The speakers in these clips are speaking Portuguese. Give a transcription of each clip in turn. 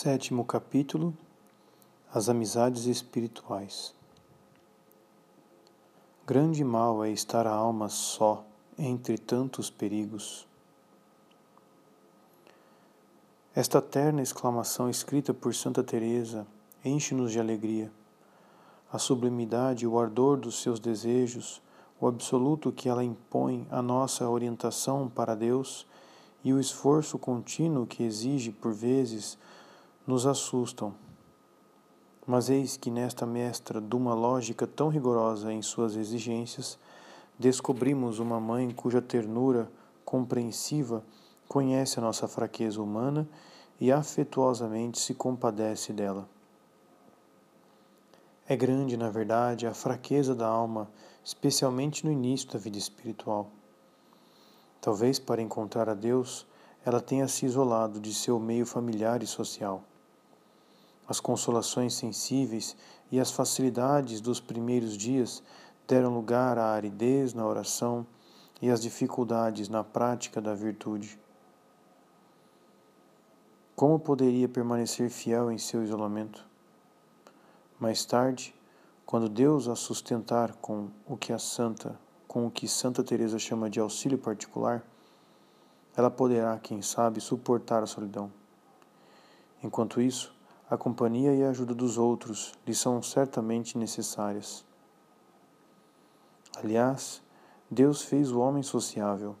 Sétimo capítulo As amizades espirituais. Grande mal é estar a alma só entre tantos perigos. Esta terna exclamação escrita por Santa Teresa enche-nos de alegria. A sublimidade o ardor dos seus desejos, o absoluto que ela impõe à nossa orientação para Deus e o esforço contínuo que exige por vezes nos assustam. Mas eis que nesta mestra de uma lógica tão rigorosa em suas exigências, descobrimos uma mãe cuja ternura compreensiva conhece a nossa fraqueza humana e afetuosamente se compadece dela. É grande, na verdade, a fraqueza da alma, especialmente no início da vida espiritual. Talvez para encontrar a Deus, ela tenha se isolado de seu meio familiar e social. As consolações sensíveis e as facilidades dos primeiros dias deram lugar à aridez na oração e às dificuldades na prática da virtude. Como poderia permanecer fiel em seu isolamento? Mais tarde, quando Deus a sustentar com o que a santa, com o que Santa Teresa chama de auxílio particular, ela poderá, quem sabe, suportar a solidão. Enquanto isso, a companhia e a ajuda dos outros lhe são certamente necessárias. Aliás, Deus fez o homem sociável.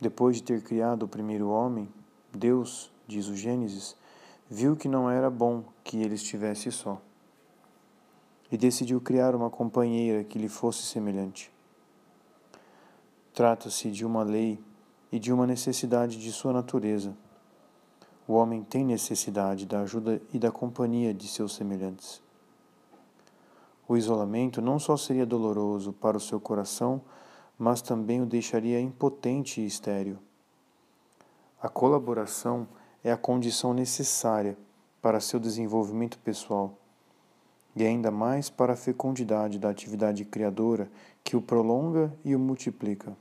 Depois de ter criado o primeiro homem, Deus, diz o Gênesis, viu que não era bom que ele estivesse só. E decidiu criar uma companheira que lhe fosse semelhante. Trata-se de uma lei e de uma necessidade de sua natureza o homem tem necessidade da ajuda e da companhia de seus semelhantes. O isolamento não só seria doloroso para o seu coração, mas também o deixaria impotente e estéril. A colaboração é a condição necessária para seu desenvolvimento pessoal e ainda mais para a fecundidade da atividade criadora que o prolonga e o multiplica.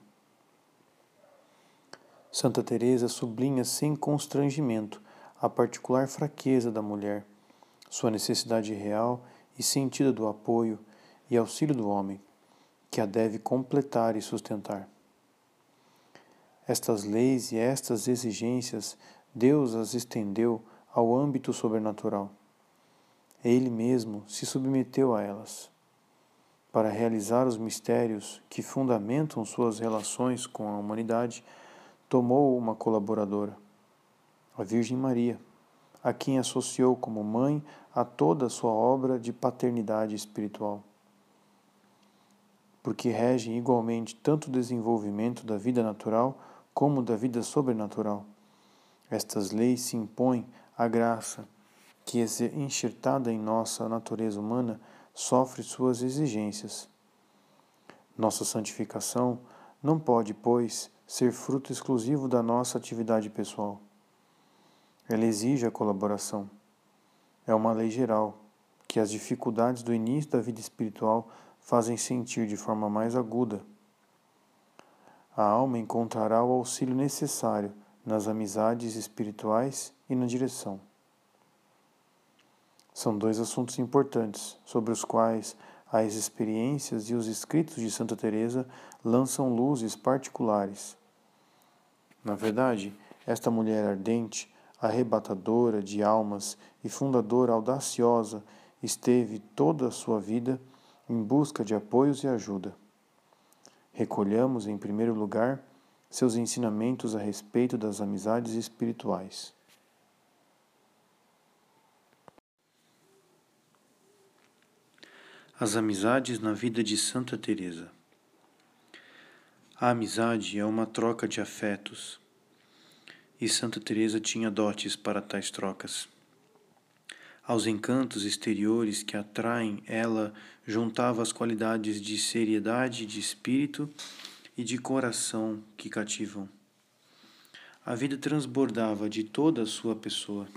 Santa Teresa sublinha sem constrangimento a particular fraqueza da mulher, sua necessidade real e sentida do apoio e auxílio do homem, que a deve completar e sustentar. Estas leis e estas exigências Deus as estendeu ao âmbito sobrenatural. Ele mesmo se submeteu a elas. Para realizar os mistérios que fundamentam suas relações com a humanidade, tomou uma colaboradora, a Virgem Maria, a quem associou como mãe a toda a sua obra de paternidade espiritual. Porque regem igualmente tanto o desenvolvimento da vida natural como da vida sobrenatural. Estas leis se impõem à graça que, enxertada em nossa natureza humana, sofre suas exigências. Nossa santificação não pode, pois, ser fruto exclusivo da nossa atividade pessoal. Ela exige a colaboração. É uma lei geral que as dificuldades do início da vida espiritual fazem sentir de forma mais aguda. A alma encontrará o auxílio necessário nas amizades espirituais e na direção. São dois assuntos importantes sobre os quais as experiências e os escritos de Santa Teresa lançam luzes particulares na verdade, esta mulher ardente, arrebatadora de almas e fundadora audaciosa, esteve toda a sua vida em busca de apoios e ajuda. Recolhamos, em primeiro lugar, seus ensinamentos a respeito das amizades espirituais. As amizades na vida de Santa Teresa. A amizade é uma troca de afetos, e Santa Teresa tinha dotes para tais trocas. Aos encantos exteriores que atraem, ela juntava as qualidades de seriedade de espírito e de coração que cativam. A vida transbordava de toda a sua pessoa.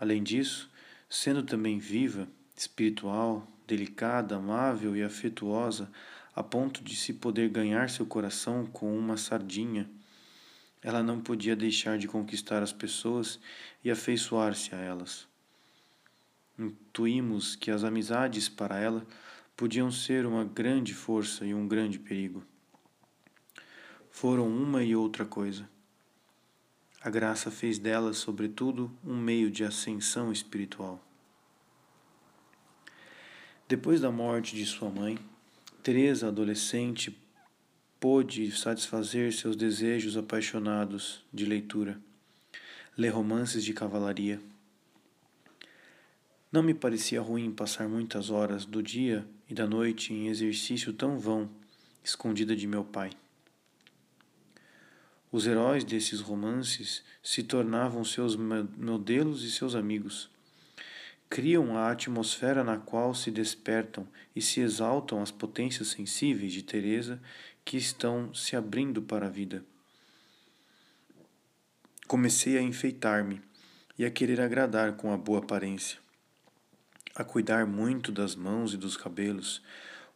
Além disso, sendo também viva, espiritual, delicada, amável e afetuosa, a ponto de se poder ganhar seu coração com uma sardinha, ela não podia deixar de conquistar as pessoas e afeiçoar-se a elas. Intuímos que as amizades para ela podiam ser uma grande força e um grande perigo. Foram uma e outra coisa. A graça fez delas, sobretudo, um meio de ascensão espiritual. Depois da morte de sua mãe, Teresa, adolescente, pôde satisfazer seus desejos apaixonados de leitura, ler romances de cavalaria. Não me parecia ruim passar muitas horas do dia e da noite em exercício tão vão, escondida de meu pai. Os heróis desses romances se tornavam seus modelos e seus amigos. Criam a atmosfera na qual se despertam e se exaltam as potências sensíveis de Teresa que estão se abrindo para a vida. Comecei a enfeitar-me e a querer agradar com a boa aparência, a cuidar muito das mãos e dos cabelos,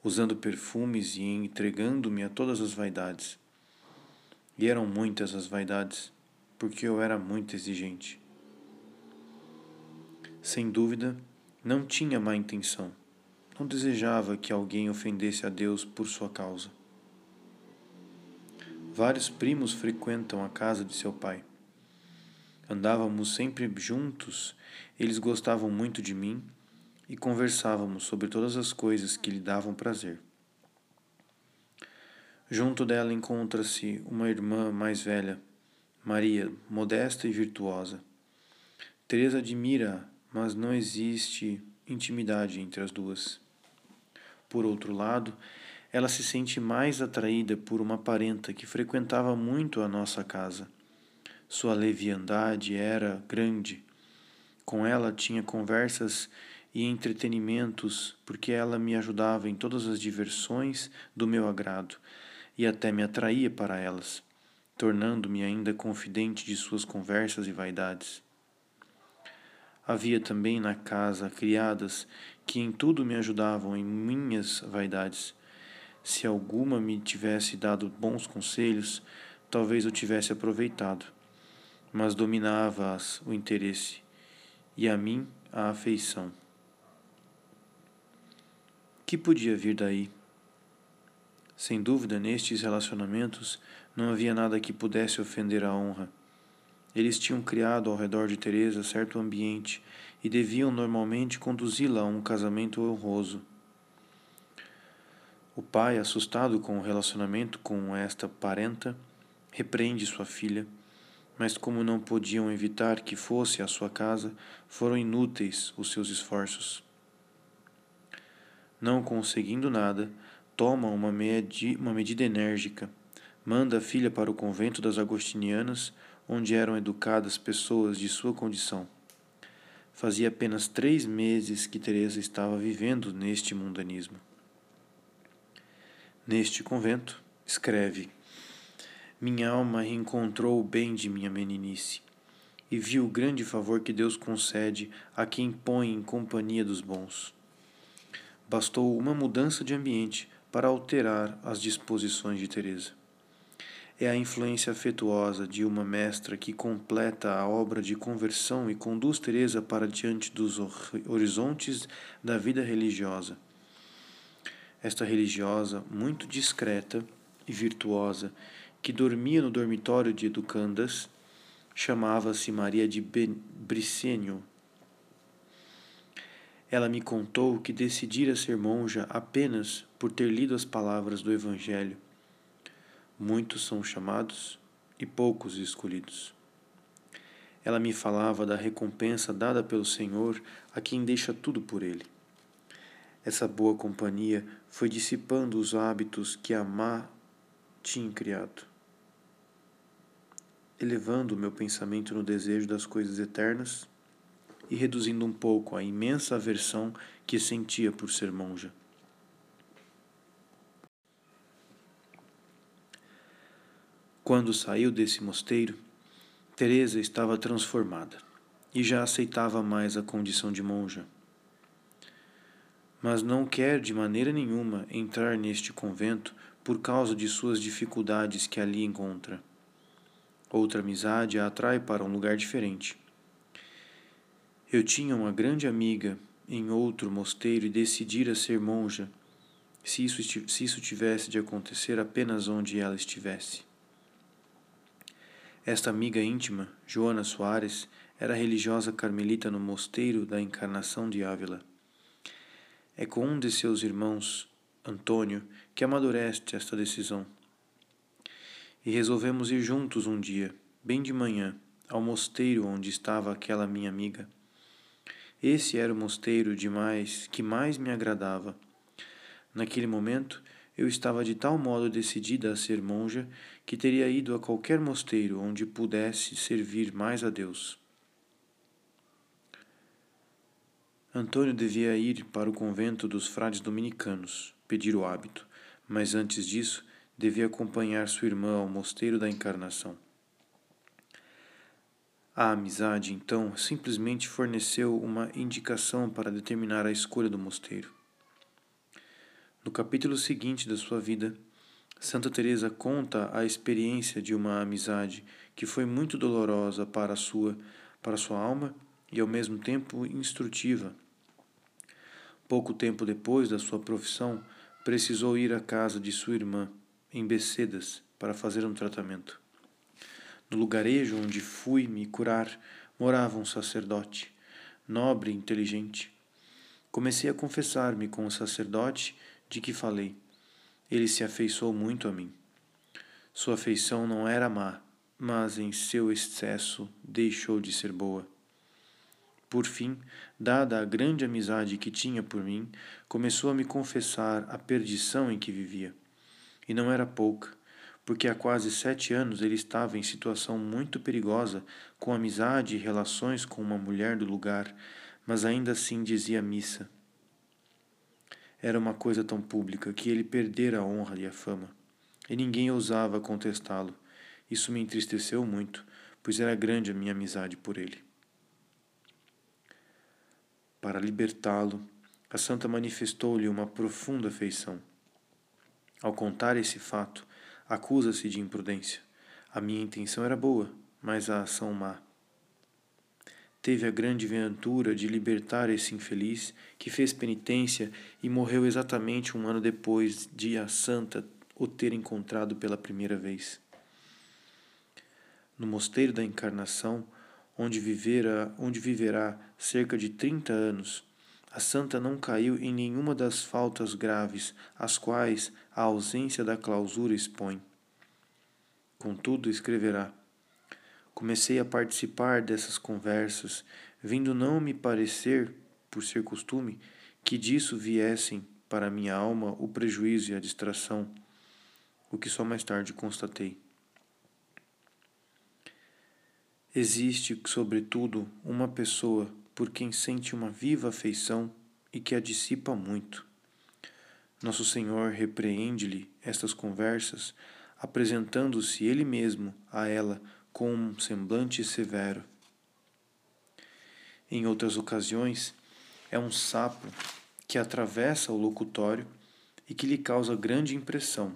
usando perfumes e entregando-me a todas as vaidades. E eram muitas as vaidades, porque eu era muito exigente. Sem dúvida, não tinha má intenção. Não desejava que alguém ofendesse a Deus por sua causa. Vários primos frequentam a casa de seu pai. Andávamos sempre juntos, eles gostavam muito de mim e conversávamos sobre todas as coisas que lhe davam prazer. Junto dela encontra-se uma irmã mais velha, Maria, modesta e virtuosa. Teresa admira, mas não existe intimidade entre as duas. Por outro lado, ela se sente mais atraída por uma parenta que frequentava muito a nossa casa. Sua leviandade era grande. Com ela tinha conversas e entretenimentos, porque ela me ajudava em todas as diversões do meu agrado e até me atraía para elas, tornando-me ainda confidente de suas conversas e vaidades. Havia também na casa criadas que em tudo me ajudavam em minhas vaidades se alguma me tivesse dado bons conselhos, talvez eu tivesse aproveitado, mas dominava-as o interesse e a mim a afeição. Que podia vir daí? Sem dúvida, nestes relacionamentos não havia nada que pudesse ofender a honra. Eles tinham criado ao redor de Teresa certo ambiente e deviam normalmente conduzi-la a um casamento honroso. O pai, assustado com o relacionamento com esta parenta, repreende sua filha, mas como não podiam evitar que fosse à sua casa, foram inúteis os seus esforços. Não conseguindo nada, toma uma, medi uma medida enérgica, manda a filha para o convento das Agostinianas, onde eram educadas pessoas de sua condição. Fazia apenas três meses que Teresa estava vivendo neste mundanismo. Neste convento, escreve: Minha alma reencontrou o bem de minha meninice e viu o grande favor que Deus concede a quem põe em companhia dos bons. Bastou uma mudança de ambiente para alterar as disposições de Teresa. É a influência afetuosa de uma mestra que completa a obra de conversão e conduz Teresa para diante dos horizontes da vida religiosa esta religiosa muito discreta e virtuosa, que dormia no dormitório de educandas, chamava-se Maria de Bricênio. Ela me contou que decidira ser monja apenas por ter lido as palavras do Evangelho. Muitos são chamados e poucos escolhidos. Ela me falava da recompensa dada pelo Senhor a quem deixa tudo por Ele. Essa boa companhia foi dissipando os hábitos que a má tinha criado, elevando o meu pensamento no desejo das coisas eternas e reduzindo um pouco a imensa aversão que sentia por ser monja. Quando saiu desse mosteiro, Teresa estava transformada e já aceitava mais a condição de monja mas não quer de maneira nenhuma entrar neste convento por causa de suas dificuldades que ali encontra. Outra amizade a atrai para um lugar diferente. Eu tinha uma grande amiga em outro mosteiro e decidira ser monja, se isso, se isso tivesse de acontecer apenas onde ela estivesse. Esta amiga íntima, Joana Soares, era religiosa carmelita no mosteiro da Encarnação de Ávila. É com um de seus irmãos, Antônio, que amadurece esta decisão. E resolvemos ir juntos um dia, bem de manhã, ao mosteiro onde estava aquela minha amiga. Esse era o mosteiro de mais que mais me agradava. Naquele momento, eu estava de tal modo decidida a ser monja que teria ido a qualquer mosteiro onde pudesse servir mais a Deus. Antônio devia ir para o convento dos frades dominicanos, pedir o hábito, mas antes disso devia acompanhar sua irmã ao mosteiro da Encarnação. A amizade, então, simplesmente forneceu uma indicação para determinar a escolha do mosteiro. No capítulo seguinte da sua vida, Santa Teresa conta a experiência de uma amizade que foi muito dolorosa para sua, para sua alma e ao mesmo tempo instrutiva. Pouco tempo depois da sua profissão, precisou ir à casa de sua irmã, em Becedas, para fazer um tratamento. No lugarejo onde fui me curar, morava um sacerdote, nobre e inteligente. Comecei a confessar-me com o sacerdote de que falei. Ele se afeiçoou muito a mim. Sua afeição não era má, mas em seu excesso deixou de ser boa. Por fim, dada a grande amizade que tinha por mim, começou a me confessar a perdição em que vivia. E não era pouca porque há quase sete anos ele estava em situação muito perigosa, com amizade e relações com uma mulher do lugar, mas ainda assim dizia missa. Era uma coisa tão pública que ele perdera a honra e a fama, e ninguém ousava contestá-lo. Isso me entristeceu muito, pois era grande a minha amizade por ele. Para libertá-lo, a santa manifestou-lhe uma profunda afeição. Ao contar esse fato, acusa-se de imprudência. A minha intenção era boa, mas a ação má. Teve a grande ventura de libertar esse infeliz, que fez penitência e morreu exatamente um ano depois de a santa o ter encontrado pela primeira vez. No mosteiro da Encarnação, onde vivera, onde viverá cerca de trinta anos, a santa não caiu em nenhuma das faltas graves, às quais a ausência da clausura expõe. Contudo, escreverá: Comecei a participar dessas conversas, vindo não me parecer, por ser costume, que disso viessem para minha alma o prejuízo e a distração, o que só mais tarde constatei. Existe, sobretudo, uma pessoa por quem sente uma viva afeição e que a dissipa muito. Nosso Senhor repreende-lhe estas conversas, apresentando-se ele mesmo a ela com um semblante severo. Em outras ocasiões, é um sapo que atravessa o locutório e que lhe causa grande impressão.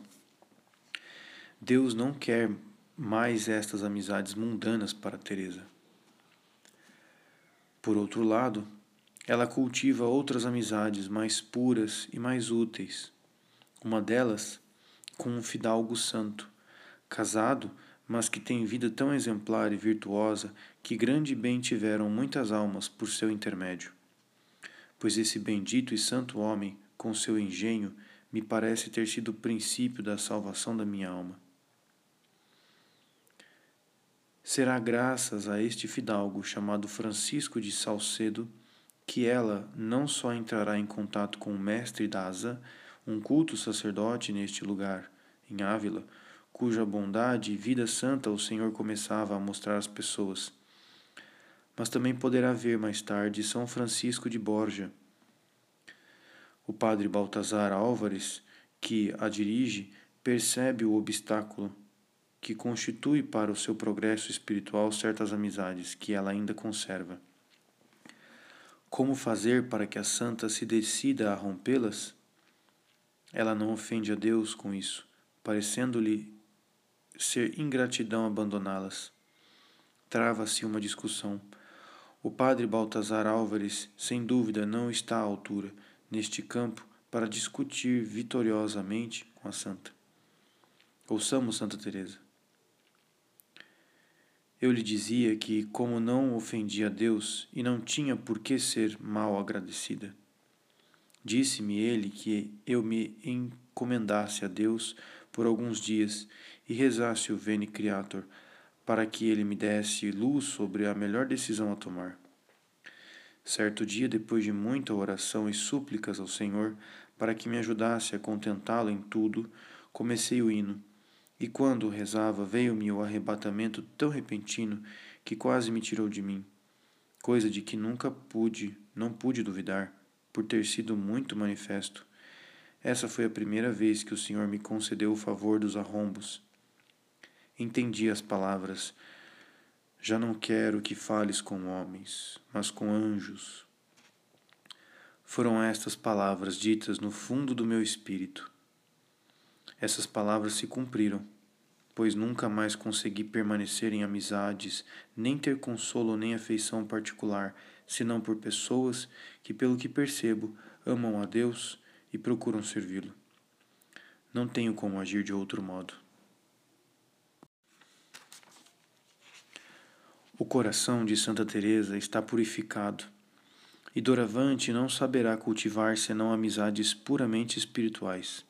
Deus não quer mais estas amizades mundanas para Teresa. Por outro lado, ela cultiva outras amizades mais puras e mais úteis. Uma delas com um fidalgo santo, casado, mas que tem vida tão exemplar e virtuosa que grande bem tiveram muitas almas por seu intermédio. Pois esse bendito e santo homem, com seu engenho, me parece ter sido o princípio da salvação da minha alma. Será graças a este fidalgo chamado Francisco de Salcedo que ela não só entrará em contato com o mestre Daza, um culto sacerdote neste lugar, em Ávila, cuja bondade e vida santa o Senhor começava a mostrar às pessoas. Mas também poderá ver mais tarde São Francisco de Borja. O padre Baltazar Álvares, que a dirige, percebe o obstáculo que constitui para o seu progresso espiritual certas amizades que ela ainda conserva. Como fazer para que a santa se decida a rompê-las? Ela não ofende a Deus com isso, parecendo-lhe ser ingratidão abandoná-las. Trava-se uma discussão. O padre Baltazar Álvares, sem dúvida, não está à altura, neste campo, para discutir vitoriosamente com a santa. Ouçamos Santa Teresa. Eu lhe dizia que, como não ofendia a Deus e não tinha por que ser mal agradecida, disse-me ele que eu me encomendasse a Deus por alguns dias e rezasse o Veni Creator para que ele me desse luz sobre a melhor decisão a tomar. Certo dia, depois de muita oração e súplicas ao Senhor para que me ajudasse a contentá-lo em tudo, comecei o hino e quando rezava, veio-me o arrebatamento tão repentino que quase me tirou de mim, coisa de que nunca pude, não pude duvidar, por ter sido muito manifesto. Essa foi a primeira vez que o Senhor me concedeu o favor dos arrombos. Entendi as palavras. Já não quero que fales com homens, mas com anjos. Foram estas palavras ditas no fundo do meu espírito essas palavras se cumpriram, pois nunca mais consegui permanecer em amizades, nem ter consolo nem afeição particular, senão por pessoas que, pelo que percebo, amam a Deus e procuram servi-lo. Não tenho como agir de outro modo. O coração de Santa Teresa está purificado, e doravante não saberá cultivar senão amizades puramente espirituais.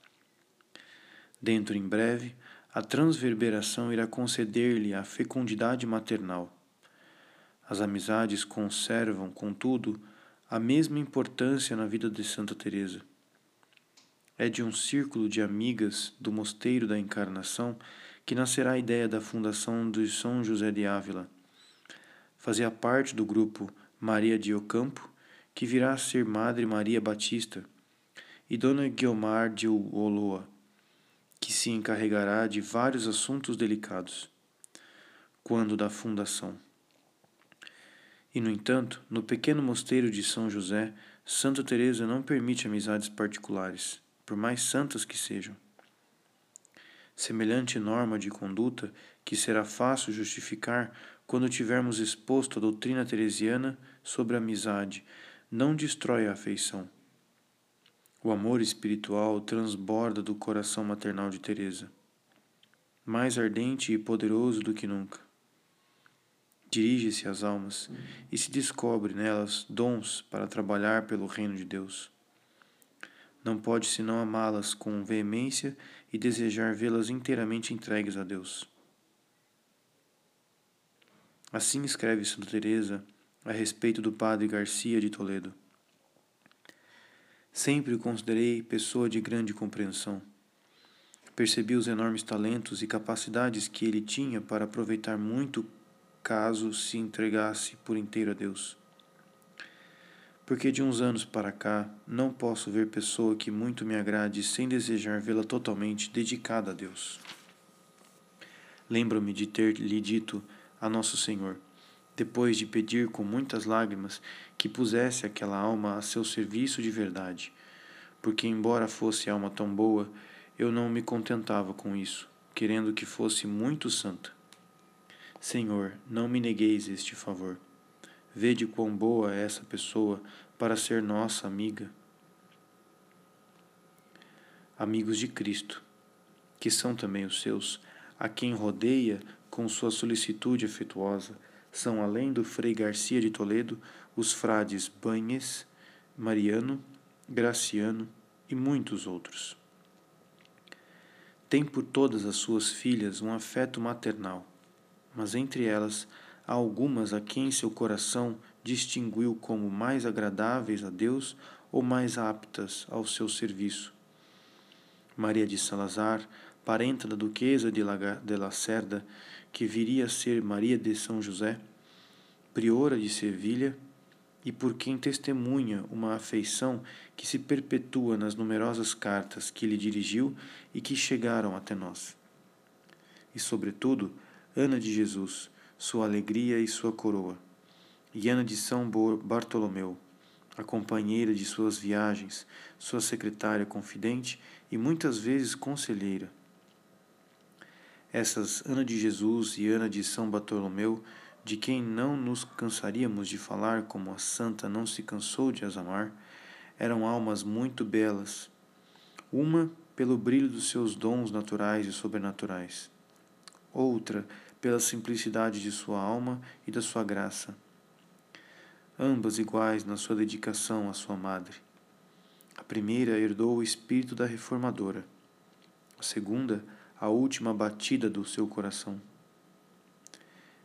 Dentro em breve, a transverberação irá conceder-lhe a fecundidade maternal. As amizades conservam, contudo, a mesma importância na vida de Santa Teresa. É de um círculo de amigas do Mosteiro da Encarnação que nascerá a ideia da fundação de São José de Ávila. Fazia parte do grupo Maria de Ocampo, que virá a ser Madre Maria Batista, e Dona Guiomar de Oloa que se encarregará de vários assuntos delicados, quando da fundação. E, no entanto, no pequeno mosteiro de São José, Santa Teresa não permite amizades particulares, por mais santas que sejam. Semelhante norma de conduta que será fácil justificar quando tivermos exposto a doutrina teresiana sobre a amizade, não destrói a afeição, o amor espiritual transborda do coração maternal de Teresa, mais ardente e poderoso do que nunca. Dirige-se às almas e se descobre nelas dons para trabalhar pelo reino de Deus. Não pode senão amá-las com veemência e desejar vê-las inteiramente entregues a Deus. Assim escreve Santa Teresa a respeito do padre Garcia de Toledo. Sempre o considerei pessoa de grande compreensão. Percebi os enormes talentos e capacidades que ele tinha para aproveitar muito caso se entregasse por inteiro a Deus. Porque de uns anos para cá não posso ver pessoa que muito me agrade sem desejar vê-la totalmente dedicada a Deus. Lembro-me de ter lhe dito a Nosso Senhor: depois de pedir com muitas lágrimas que pusesse aquela alma a seu serviço de verdade, porque, embora fosse alma tão boa, eu não me contentava com isso, querendo que fosse muito santa. Senhor, não me negueis este favor. Vede quão boa é essa pessoa para ser nossa amiga. Amigos de Cristo, que são também os seus, a quem rodeia com sua solicitude afetuosa, são, além do Frei Garcia de Toledo, os frades Banhes, Mariano, Graciano e muitos outros. Tem por todas as suas filhas um afeto maternal, mas entre elas há algumas a quem seu coração distinguiu como mais agradáveis a Deus ou mais aptas ao seu serviço. Maria de Salazar, parenta da duquesa de Lacerda, que viria a ser Maria de São José, priora de Sevilha, e por quem testemunha uma afeição que se perpetua nas numerosas cartas que lhe dirigiu e que chegaram até nós. E, sobretudo, Ana de Jesus, sua alegria e sua coroa, e Ana de São Bartolomeu, a companheira de suas viagens, sua secretária confidente e muitas vezes conselheira essas Ana de Jesus e Ana de São Bartolomeu, de quem não nos cansaríamos de falar como a santa não se cansou de as amar, eram almas muito belas, uma pelo brilho dos seus dons naturais e sobrenaturais, outra pela simplicidade de sua alma e da sua graça, ambas iguais na sua dedicação à sua madre. A primeira herdou o espírito da reformadora, a segunda, a última batida do seu coração.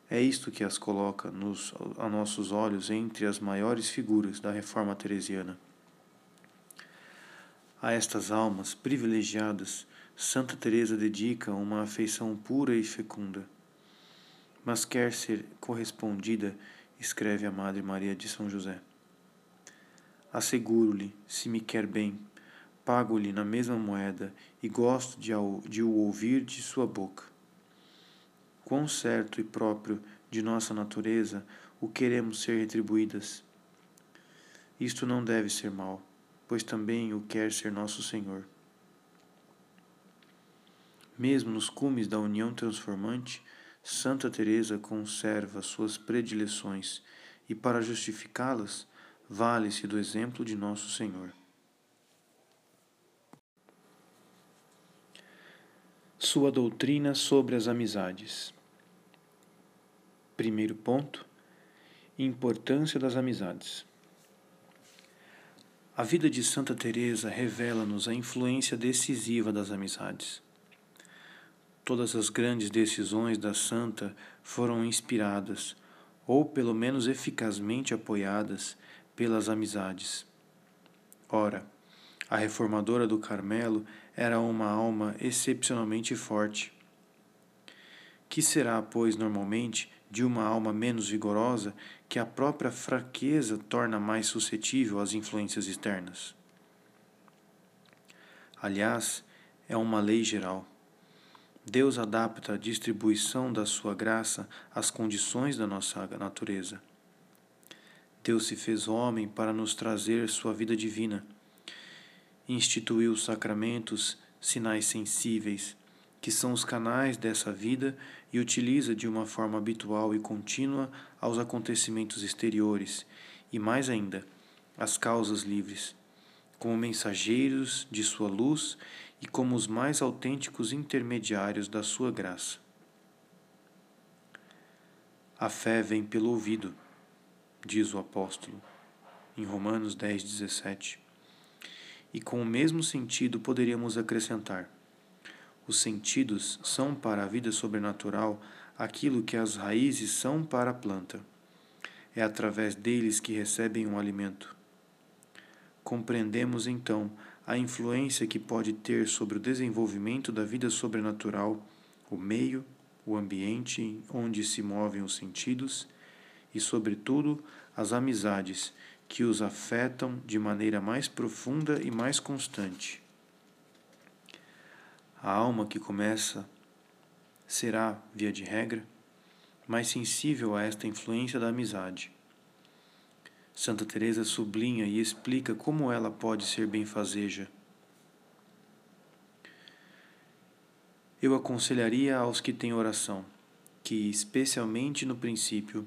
É isto que as coloca nos, a nossos olhos entre as maiores figuras da reforma teresiana. A estas almas privilegiadas, Santa Teresa dedica uma afeição pura e fecunda. Mas quer ser correspondida, escreve a Madre Maria de São José. Asseguro-lhe, se me quer bem, pago-lhe na mesma moeda e gosto de, de o ouvir de sua boca. Quão certo e próprio de nossa natureza o queremos ser retribuídas. Isto não deve ser mal pois também o quer ser nosso Senhor. Mesmo nos cumes da união transformante, Santa Teresa conserva suas predileções e para justificá-las, vale-se do exemplo de nosso Senhor. Sua doutrina sobre as amizades. Primeiro ponto: importância das amizades. A vida de Santa Teresa revela-nos a influência decisiva das amizades. Todas as grandes decisões da santa foram inspiradas, ou pelo menos eficazmente apoiadas, pelas amizades. Ora, a reformadora do Carmelo era uma alma excepcionalmente forte. Que será, pois, normalmente, de uma alma menos vigorosa que a própria fraqueza torna mais suscetível às influências externas. Aliás, é uma lei geral. Deus adapta a distribuição da sua graça às condições da nossa natureza. Deus se fez homem para nos trazer sua vida divina. Instituiu sacramentos, sinais sensíveis, que são os canais dessa vida e utiliza de uma forma habitual e contínua aos acontecimentos exteriores e, mais ainda, às causas livres, como mensageiros de sua luz e como os mais autênticos intermediários da sua graça. A fé vem pelo ouvido, diz o apóstolo, em Romanos 10, 17. E com o mesmo sentido poderíamos acrescentar os sentidos são para a vida sobrenatural aquilo que as raízes são para a planta. É através deles que recebem um alimento. Compreendemos então a influência que pode ter sobre o desenvolvimento da vida sobrenatural o meio, o ambiente onde se movem os sentidos e, sobretudo, as amizades que os afetam de maneira mais profunda e mais constante. A alma que começa será, via de regra, mais sensível a esta influência da amizade. Santa Teresa sublinha e explica como ela pode ser benfazeja. Eu aconselharia aos que têm oração que, especialmente no princípio,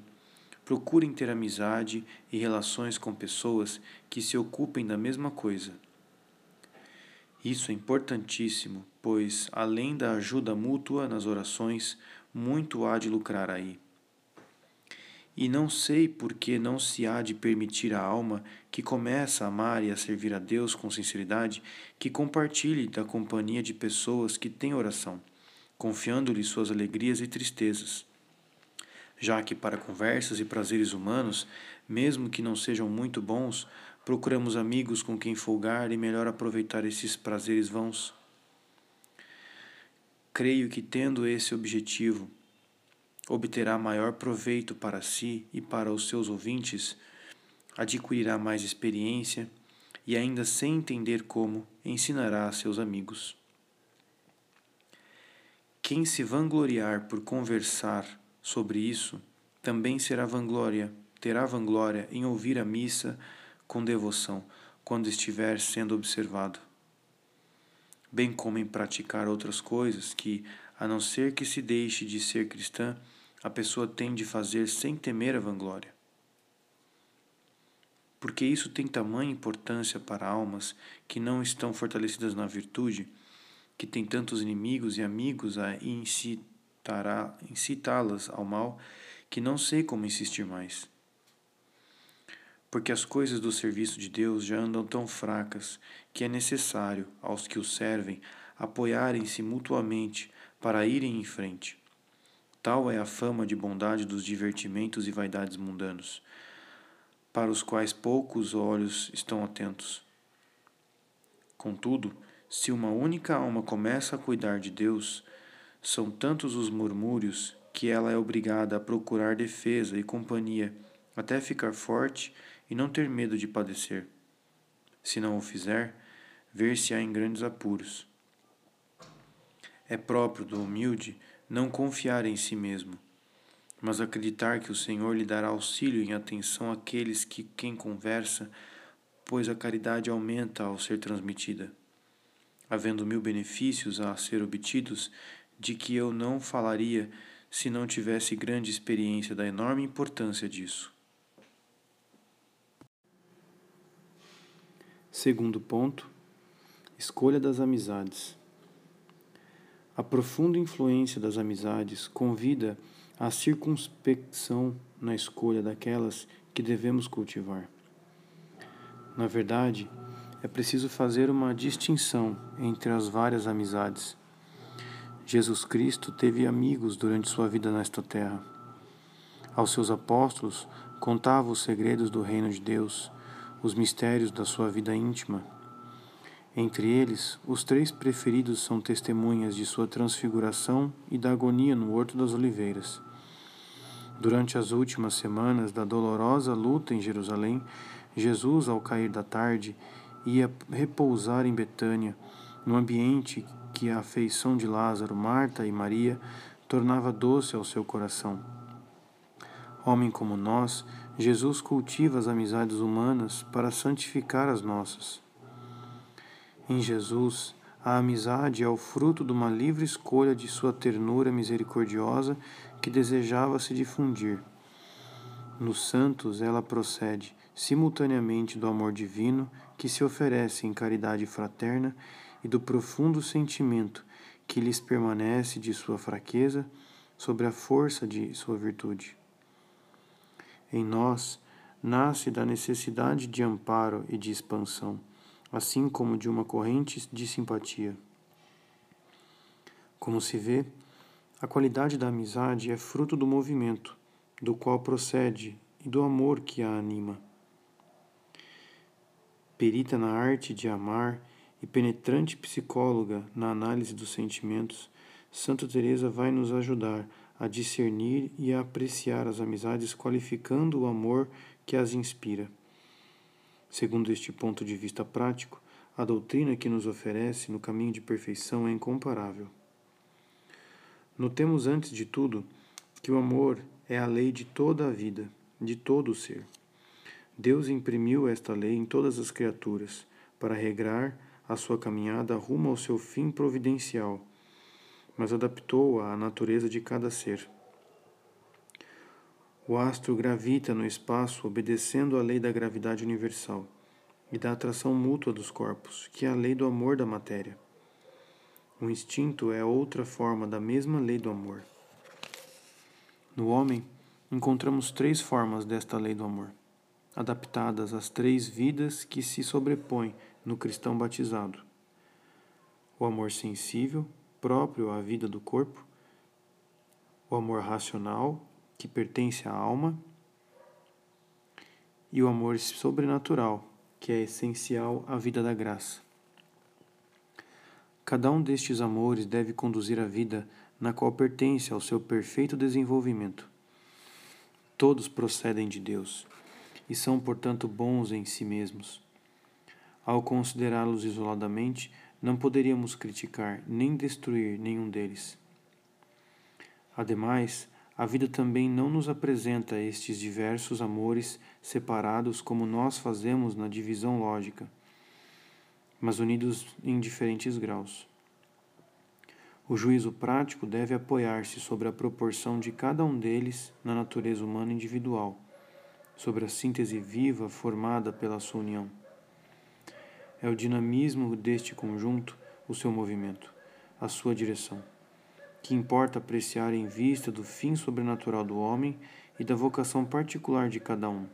procurem ter amizade e relações com pessoas que se ocupem da mesma coisa isso é importantíssimo, pois, além da ajuda mútua nas orações, muito há de lucrar aí. E não sei por que não se há de permitir à alma que começa a amar e a servir a Deus com sinceridade que compartilhe da companhia de pessoas que têm oração, confiando-lhe suas alegrias e tristezas. Já que para conversas e prazeres humanos, mesmo que não sejam muito bons, Procuramos amigos com quem folgar e melhor aproveitar esses prazeres vãos. Creio que, tendo esse objetivo, obterá maior proveito para si e para os seus ouvintes, adquirirá mais experiência e, ainda sem entender como, ensinará a seus amigos. Quem se vangloriar por conversar sobre isso, também será vanglória, terá vanglória em ouvir a missa com devoção quando estiver sendo observado, bem como em praticar outras coisas que, a não ser que se deixe de ser cristã, a pessoa tem de fazer sem temer a vanglória. Porque isso tem tamanha importância para almas que não estão fortalecidas na virtude, que têm tantos inimigos e amigos a incitá-las ao mal, que não sei como insistir mais. Porque as coisas do serviço de Deus já andam tão fracas que é necessário, aos que o servem, apoiarem-se mutuamente para irem em frente. Tal é a fama de bondade dos divertimentos e vaidades mundanos, para os quais poucos olhos estão atentos. Contudo, se uma única alma começa a cuidar de Deus, são tantos os murmúrios que ela é obrigada a procurar defesa e companhia até ficar forte e não ter medo de padecer. Se não o fizer, ver-se-á em grandes apuros. É próprio do humilde não confiar em si mesmo, mas acreditar que o Senhor lhe dará auxílio em atenção àqueles que quem conversa, pois a caridade aumenta ao ser transmitida. Havendo mil benefícios a ser obtidos, de que eu não falaria se não tivesse grande experiência da enorme importância disso. Segundo ponto, escolha das amizades. A profunda influência das amizades convida à circunspecção na escolha daquelas que devemos cultivar. Na verdade, é preciso fazer uma distinção entre as várias amizades Jesus Cristo teve amigos durante sua vida nesta terra. Aos seus apóstolos contava os segredos do reino de Deus, os mistérios da sua vida íntima. Entre eles, os três preferidos são testemunhas de sua transfiguração e da agonia no Horto das Oliveiras. Durante as últimas semanas da dolorosa luta em Jerusalém, Jesus, ao cair da tarde, ia repousar em Betânia, no ambiente que a afeição de Lázaro, Marta e Maria tornava doce ao seu coração. Homem como nós, Jesus cultiva as amizades humanas para santificar as nossas. Em Jesus, a amizade é o fruto de uma livre escolha de sua ternura misericordiosa que desejava se difundir. Nos santos, ela procede simultaneamente do amor divino que se oferece em caridade fraterna e do profundo sentimento que lhes permanece de sua fraqueza sobre a força de sua virtude. Em nós nasce da necessidade de amparo e de expansão, assim como de uma corrente de simpatia. Como se vê, a qualidade da amizade é fruto do movimento, do qual procede e do amor que a anima. Perita na arte de amar e penetrante psicóloga na análise dos sentimentos, Santa Teresa vai nos ajudar a discernir e a apreciar as amizades qualificando o amor que as inspira. Segundo este ponto de vista prático, a doutrina que nos oferece no caminho de perfeição é incomparável. Notemos antes de tudo que o amor é a lei de toda a vida, de todo o ser. Deus imprimiu esta lei em todas as criaturas para regrar a sua caminhada rumo ao seu fim providencial, mas adaptou-a à natureza de cada ser. O astro gravita no espaço obedecendo à lei da gravidade universal e da atração mútua dos corpos, que é a lei do amor da matéria. O instinto é outra forma da mesma lei do amor. No homem, encontramos três formas desta lei do amor, adaptadas às três vidas que se sobrepõem no cristão batizado. O amor sensível, próprio à vida do corpo, o amor racional, que pertence à alma, e o amor sobrenatural, que é essencial à vida da graça. Cada um destes amores deve conduzir a vida na qual pertence ao seu perfeito desenvolvimento. Todos procedem de Deus e são, portanto, bons em si mesmos. Ao considerá-los isoladamente, não poderíamos criticar nem destruir nenhum deles. Ademais, a vida também não nos apresenta estes diversos amores separados como nós fazemos na divisão lógica, mas unidos em diferentes graus. O juízo prático deve apoiar-se sobre a proporção de cada um deles na natureza humana individual, sobre a síntese viva formada pela sua união. É o dinamismo deste conjunto o seu movimento, a sua direção, que importa apreciar em vista do fim sobrenatural do homem e da vocação particular de cada um.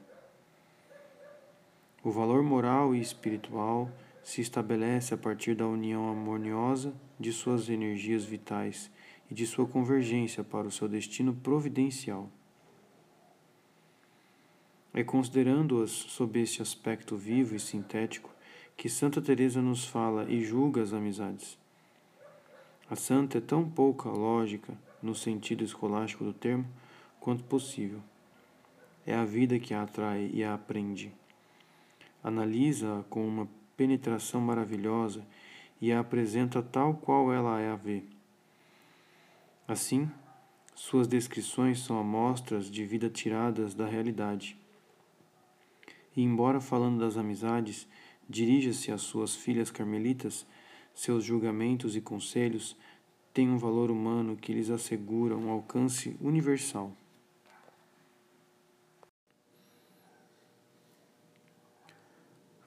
O valor moral e espiritual se estabelece a partir da união harmoniosa de suas energias vitais e de sua convergência para o seu destino providencial. É considerando-as sob este aspecto vivo e sintético que Santa Teresa nos fala e julga as amizades. A santa é tão pouca lógica no sentido escolástico do termo quanto possível. É a vida que a atrai e a aprende. Analisa-a com uma penetração maravilhosa e a apresenta tal qual ela é a vê. Assim, suas descrições são amostras de vida tiradas da realidade. E, embora falando das amizades, dirija-se às suas filhas carmelitas, seus julgamentos e conselhos têm um valor humano que lhes assegura um alcance universal.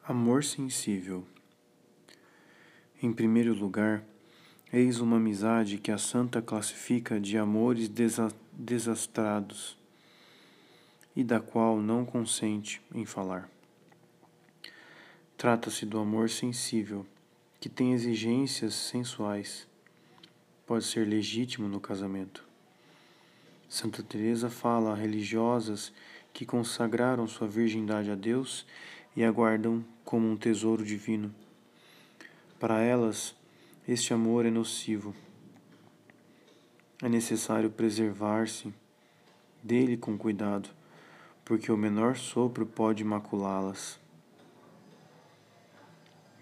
Amor sensível. Em primeiro lugar, eis uma amizade que a santa classifica de amores desa desastrados e da qual não consente em falar. Trata-se do amor sensível, que tem exigências sensuais. Pode ser legítimo no casamento. Santa Teresa fala a religiosas que consagraram sua virgindade a Deus e aguardam como um tesouro divino. Para elas, este amor é nocivo. É necessário preservar-se dele com cuidado, porque o menor sopro pode maculá-las.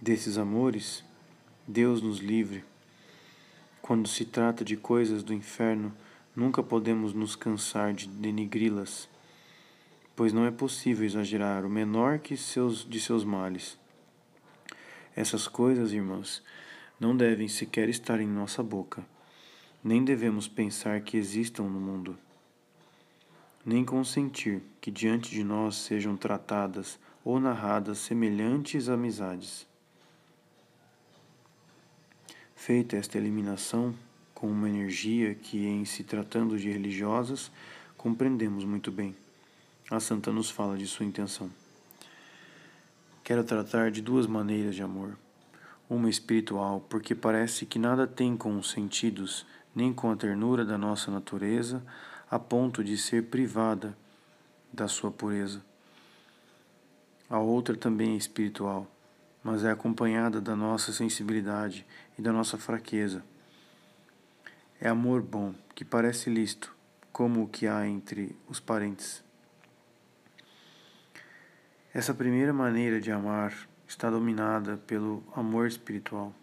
Desses amores, Deus nos livre. Quando se trata de coisas do inferno, nunca podemos nos cansar de denigri-las pois não é possível exagerar o menor que seus, de seus males. Essas coisas, irmãos, não devem sequer estar em nossa boca, nem devemos pensar que existam no mundo, nem consentir que diante de nós sejam tratadas ou narradas semelhantes amizades. Feita esta eliminação com uma energia que, em se tratando de religiosas, compreendemos muito bem a santa nos fala de sua intenção. Quero tratar de duas maneiras de amor. Uma espiritual, porque parece que nada tem com os sentidos, nem com a ternura da nossa natureza, a ponto de ser privada da sua pureza. A outra também é espiritual, mas é acompanhada da nossa sensibilidade e da nossa fraqueza. É amor bom, que parece lícito, como o que há entre os parentes. Essa primeira maneira de amar está dominada pelo amor espiritual.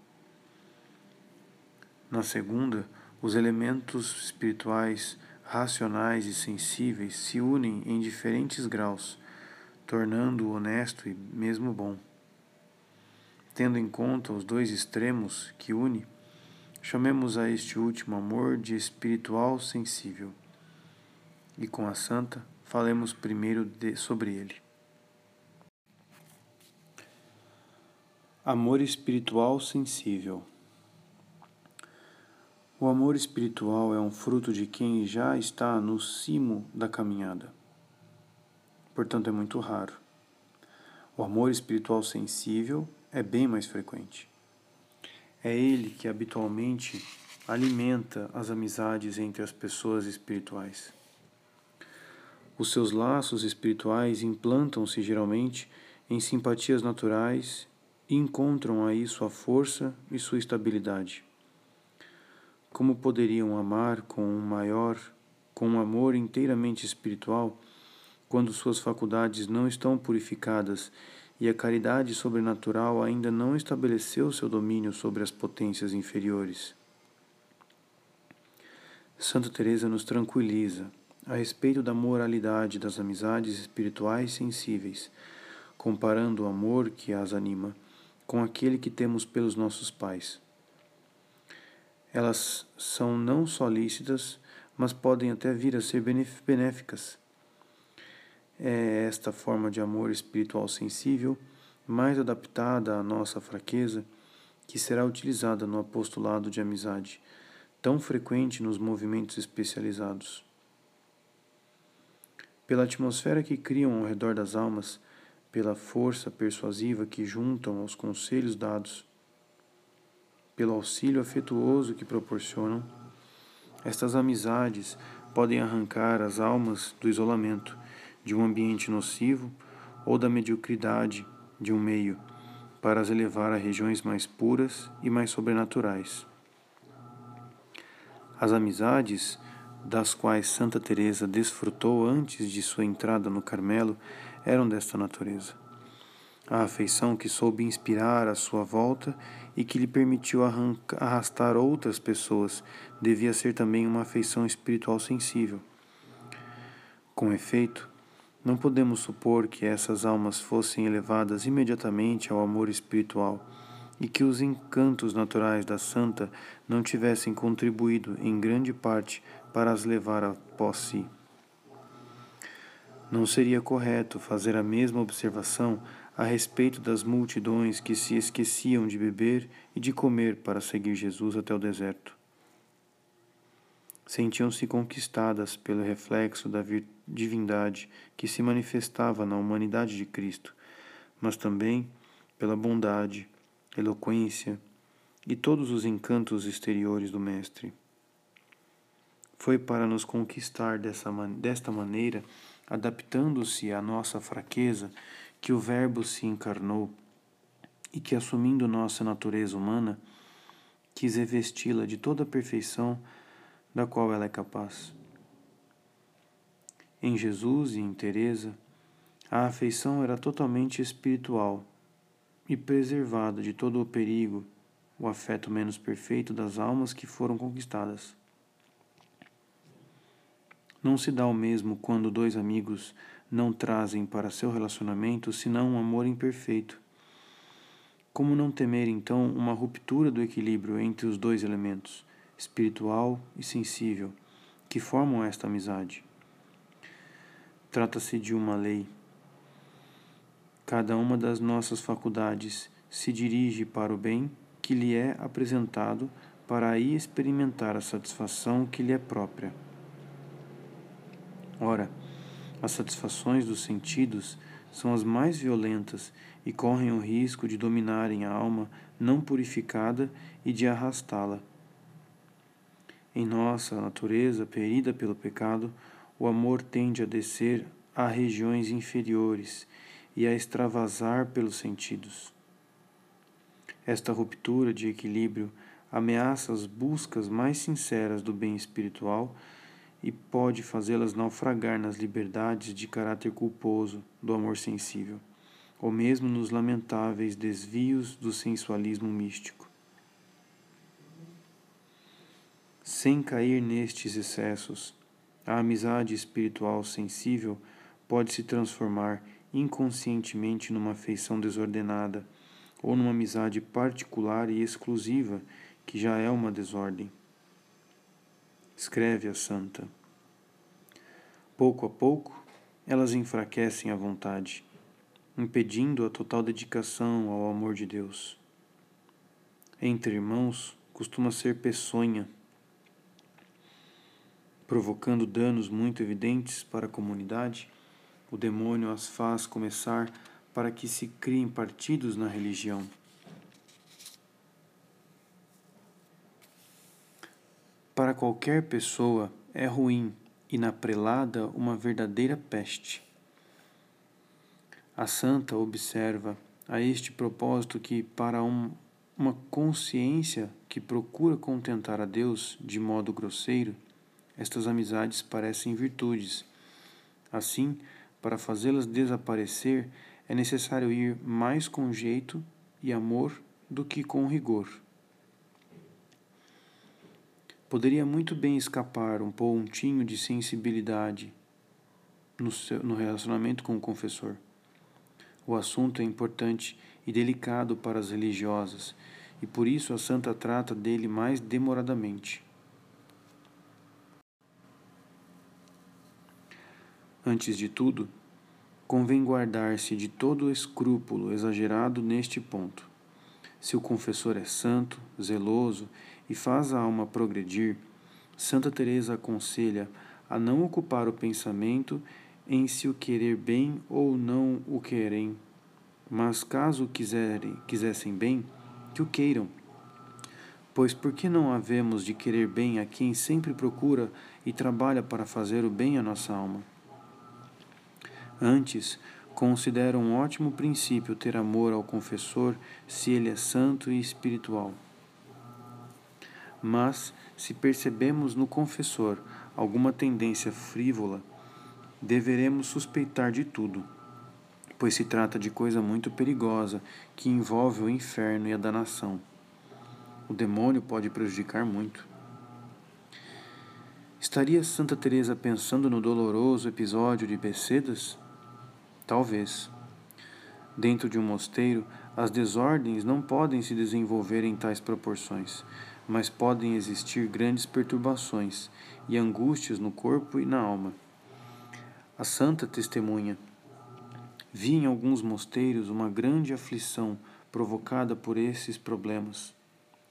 Na segunda, os elementos espirituais, racionais e sensíveis se unem em diferentes graus, tornando-o honesto e mesmo bom. Tendo em conta os dois extremos que une, chamemos a este último amor de espiritual sensível. E com a santa, falemos primeiro de, sobre ele. Amor espiritual sensível. O amor espiritual é um fruto de quem já está no cimo da caminhada. Portanto, é muito raro. O amor espiritual sensível é bem mais frequente. É ele que habitualmente alimenta as amizades entre as pessoas espirituais. Os seus laços espirituais implantam-se geralmente em simpatias naturais e encontram aí sua força e sua estabilidade. Como poderiam amar com um maior, com um amor inteiramente espiritual, quando suas faculdades não estão purificadas e a caridade sobrenatural ainda não estabeleceu seu domínio sobre as potências inferiores? Santa Teresa nos tranquiliza a respeito da moralidade das amizades espirituais sensíveis, comparando o amor que as anima com aquele que temos pelos nossos pais. Elas são não só lícitas, mas podem até vir a ser benéficas. É esta forma de amor espiritual sensível, mais adaptada à nossa fraqueza, que será utilizada no apostolado de amizade, tão frequente nos movimentos especializados. Pela atmosfera que criam ao redor das almas, pela força persuasiva que juntam aos conselhos dados, pelo auxílio afetuoso que proporcionam, estas amizades podem arrancar as almas do isolamento, de um ambiente nocivo ou da mediocridade de um meio, para as elevar a regiões mais puras e mais sobrenaturais. As amizades das quais Santa Teresa desfrutou antes de sua entrada no Carmelo eram desta natureza. A afeição que soube inspirar à sua volta e que lhe permitiu arrastar outras pessoas devia ser também uma afeição espiritual sensível. Com efeito, não podemos supor que essas almas fossem elevadas imediatamente ao amor espiritual e que os encantos naturais da santa não tivessem contribuído em grande parte para as levar após si. Não seria correto fazer a mesma observação a respeito das multidões que se esqueciam de beber e de comer para seguir Jesus até o deserto. Sentiam-se conquistadas pelo reflexo da divindade que se manifestava na humanidade de Cristo, mas também pela bondade, eloquência e todos os encantos exteriores do Mestre. Foi para nos conquistar dessa, desta maneira adaptando-se à nossa fraqueza, que o Verbo se encarnou e que, assumindo nossa natureza humana, quis revesti-la de toda a perfeição da qual ela é capaz. Em Jesus e em Teresa, a afeição era totalmente espiritual e preservada de todo o perigo, o afeto menos perfeito das almas que foram conquistadas. Não se dá o mesmo quando dois amigos não trazem para seu relacionamento senão um amor imperfeito. Como não temer então uma ruptura do equilíbrio entre os dois elementos, espiritual e sensível, que formam esta amizade? Trata-se de uma lei. Cada uma das nossas faculdades se dirige para o bem que lhe é apresentado para aí experimentar a satisfação que lhe é própria. Ora, as satisfações dos sentidos são as mais violentas e correm o risco de dominarem a alma não purificada e de arrastá-la. Em nossa natureza ferida pelo pecado, o amor tende a descer a regiões inferiores e a extravasar pelos sentidos. Esta ruptura de equilíbrio ameaça as buscas mais sinceras do bem espiritual e pode fazê-las naufragar nas liberdades de caráter culposo do amor sensível, ou mesmo nos lamentáveis desvios do sensualismo místico. Sem cair nestes excessos, a amizade espiritual sensível pode se transformar inconscientemente numa afeição desordenada ou numa amizade particular e exclusiva que já é uma desordem escreve a santa. Pouco a pouco, elas enfraquecem a vontade, impedindo a total dedicação ao amor de Deus. Entre irmãos, costuma ser peçonha, provocando danos muito evidentes para a comunidade. O demônio as faz começar para que se criem partidos na religião Para qualquer pessoa é ruim e na prelada uma verdadeira peste. A santa observa a este propósito que, para um, uma consciência que procura contentar a Deus de modo grosseiro, estas amizades parecem virtudes. Assim, para fazê-las desaparecer, é necessário ir mais com jeito e amor do que com rigor. Poderia muito bem escapar um pontinho de sensibilidade no, seu, no relacionamento com o confessor. O assunto é importante e delicado para as religiosas, e por isso a santa trata dele mais demoradamente. Antes de tudo, convém guardar-se de todo escrúpulo exagerado neste ponto. Se o confessor é santo, zeloso e faz a alma progredir, Santa Teresa aconselha a não ocupar o pensamento em se o querer bem ou não o querem, mas caso quiserem, quisessem bem, que o queiram. Pois por que não havemos de querer bem a quem sempre procura e trabalha para fazer o bem à nossa alma? Antes, considero um ótimo princípio ter amor ao confessor se ele é santo e espiritual. Mas, se percebemos no confessor alguma tendência frívola, deveremos suspeitar de tudo, pois se trata de coisa muito perigosa que envolve o inferno e a danação. O demônio pode prejudicar muito. Estaria Santa Teresa pensando no doloroso episódio de Becedas? Talvez. Dentro de um mosteiro, as desordens não podem se desenvolver em tais proporções, mas podem existir grandes perturbações e angústias no corpo e na alma. A santa testemunha vi em alguns mosteiros uma grande aflição provocada por esses problemas,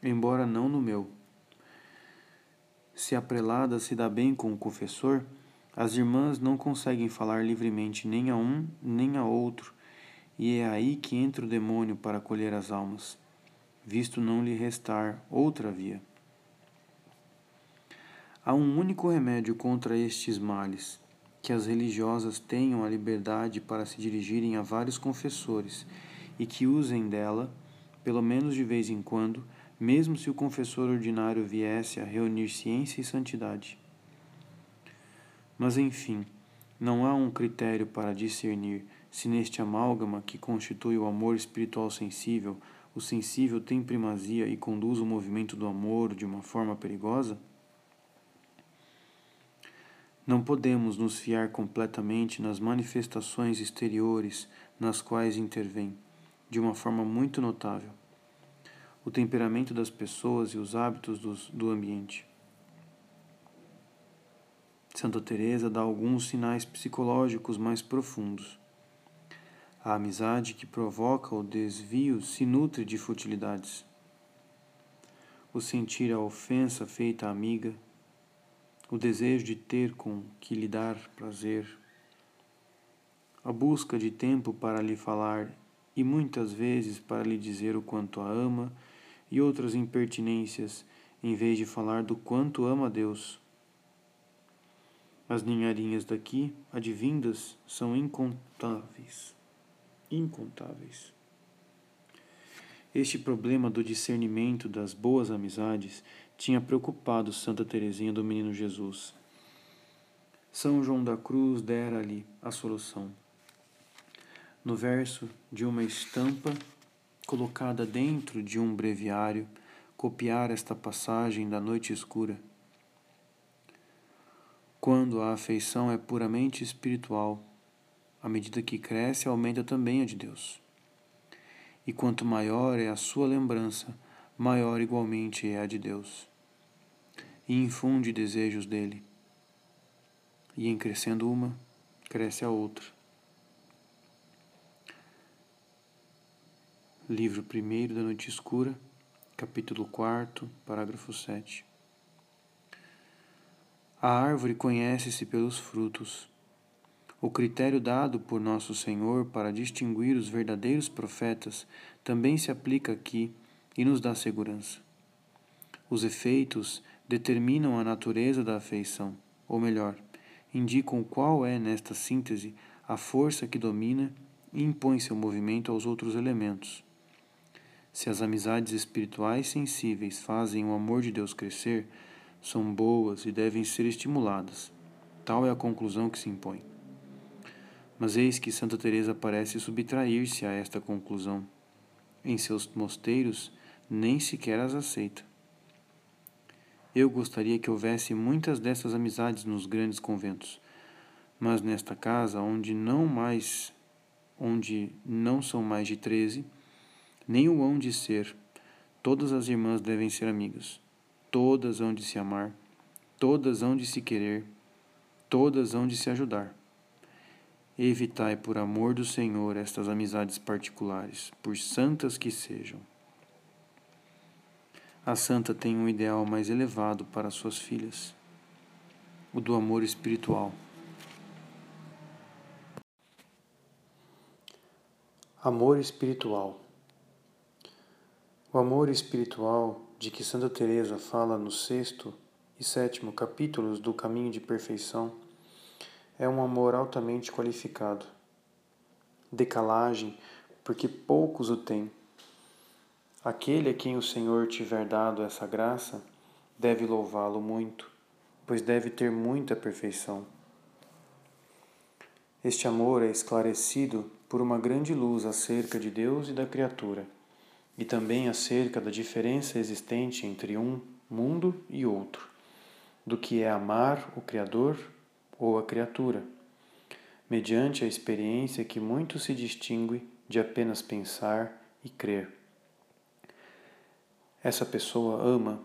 embora não no meu. Se a prelada se dá bem com o confessor, as irmãs não conseguem falar livremente nem a um nem a outro, e é aí que entra o demônio para colher as almas, visto não lhe restar outra via. Há um único remédio contra estes males, que as religiosas tenham a liberdade para se dirigirem a vários confessores e que usem dela, pelo menos de vez em quando, mesmo se o confessor ordinário viesse a reunir ciência e santidade. Mas enfim, não há um critério para discernir se neste amálgama que constitui o amor espiritual sensível, o sensível tem primazia e conduz o movimento do amor de uma forma perigosa? Não podemos nos fiar completamente nas manifestações exteriores nas quais intervém, de uma forma muito notável, o temperamento das pessoas e os hábitos dos, do ambiente. Santa Teresa dá alguns sinais psicológicos mais profundos. A amizade que provoca o desvio se nutre de futilidades. O sentir a ofensa feita à amiga, o desejo de ter com que lhe dar prazer, a busca de tempo para lhe falar e muitas vezes para lhe dizer o quanto a ama e outras impertinências, em vez de falar do quanto ama Deus as ninharinhas daqui, advindas, são incontáveis. Incontáveis. Este problema do discernimento das boas amizades tinha preocupado Santa Teresinha do Menino Jesus. São João da Cruz dera-lhe a solução. No verso de uma estampa colocada dentro de um breviário, copiar esta passagem da noite escura quando a afeição é puramente espiritual, à medida que cresce, aumenta também a de Deus. E quanto maior é a sua lembrança, maior igualmente é a de Deus. E infunde desejos dele. E em crescendo uma, cresce a outra. Livro 1 da Noite Escura, capítulo 4, parágrafo 7. A árvore conhece-se pelos frutos. O critério dado por Nosso Senhor para distinguir os verdadeiros profetas também se aplica aqui e nos dá segurança. Os efeitos determinam a natureza da afeição, ou melhor, indicam qual é, nesta síntese, a força que domina e impõe seu movimento aos outros elementos. Se as amizades espirituais sensíveis fazem o amor de Deus crescer, são boas e devem ser estimuladas. Tal é a conclusão que se impõe. Mas eis que Santa Teresa parece subtrair-se a esta conclusão. Em seus mosteiros nem sequer as aceita. Eu gostaria que houvesse muitas dessas amizades nos grandes conventos, mas nesta casa, onde não mais, onde não são mais de treze, nem o hão de ser, Todas as irmãs devem ser amigas. Todas hão de se amar. Todas hão de se querer. Todas hão de se ajudar. Evitai, por amor do Senhor, estas amizades particulares, por santas que sejam. A santa tem um ideal mais elevado para suas filhas, o do amor espiritual. Amor espiritual. O amor espiritual de que Santa Teresa fala no sexto e sétimo capítulos do Caminho de Perfeição é um amor altamente qualificado. Decalagem, porque poucos o têm. Aquele a quem o Senhor tiver dado essa graça deve louvá-lo muito, pois deve ter muita perfeição. Este amor é esclarecido por uma grande luz acerca de Deus e da criatura, e também acerca da diferença existente entre um mundo e outro, do que é amar o Criador ou a criatura, mediante a experiência que muito se distingue de apenas pensar e crer. Essa pessoa ama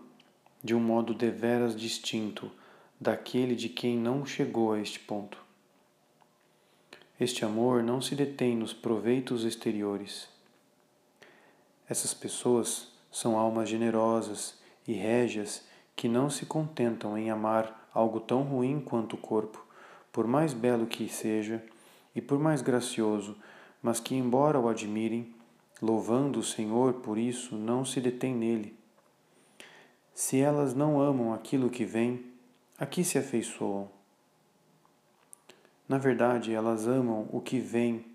de um modo deveras distinto daquele de quem não chegou a este ponto. Este amor não se detém nos proveitos exteriores. Essas pessoas são almas generosas e régias que não se contentam em amar algo tão ruim quanto o corpo, por mais belo que seja e por mais gracioso, mas que, embora o admirem, louvando o Senhor por isso, não se detém nele. Se elas não amam aquilo que vem, a que se afeiçoam? Na verdade, elas amam o que vem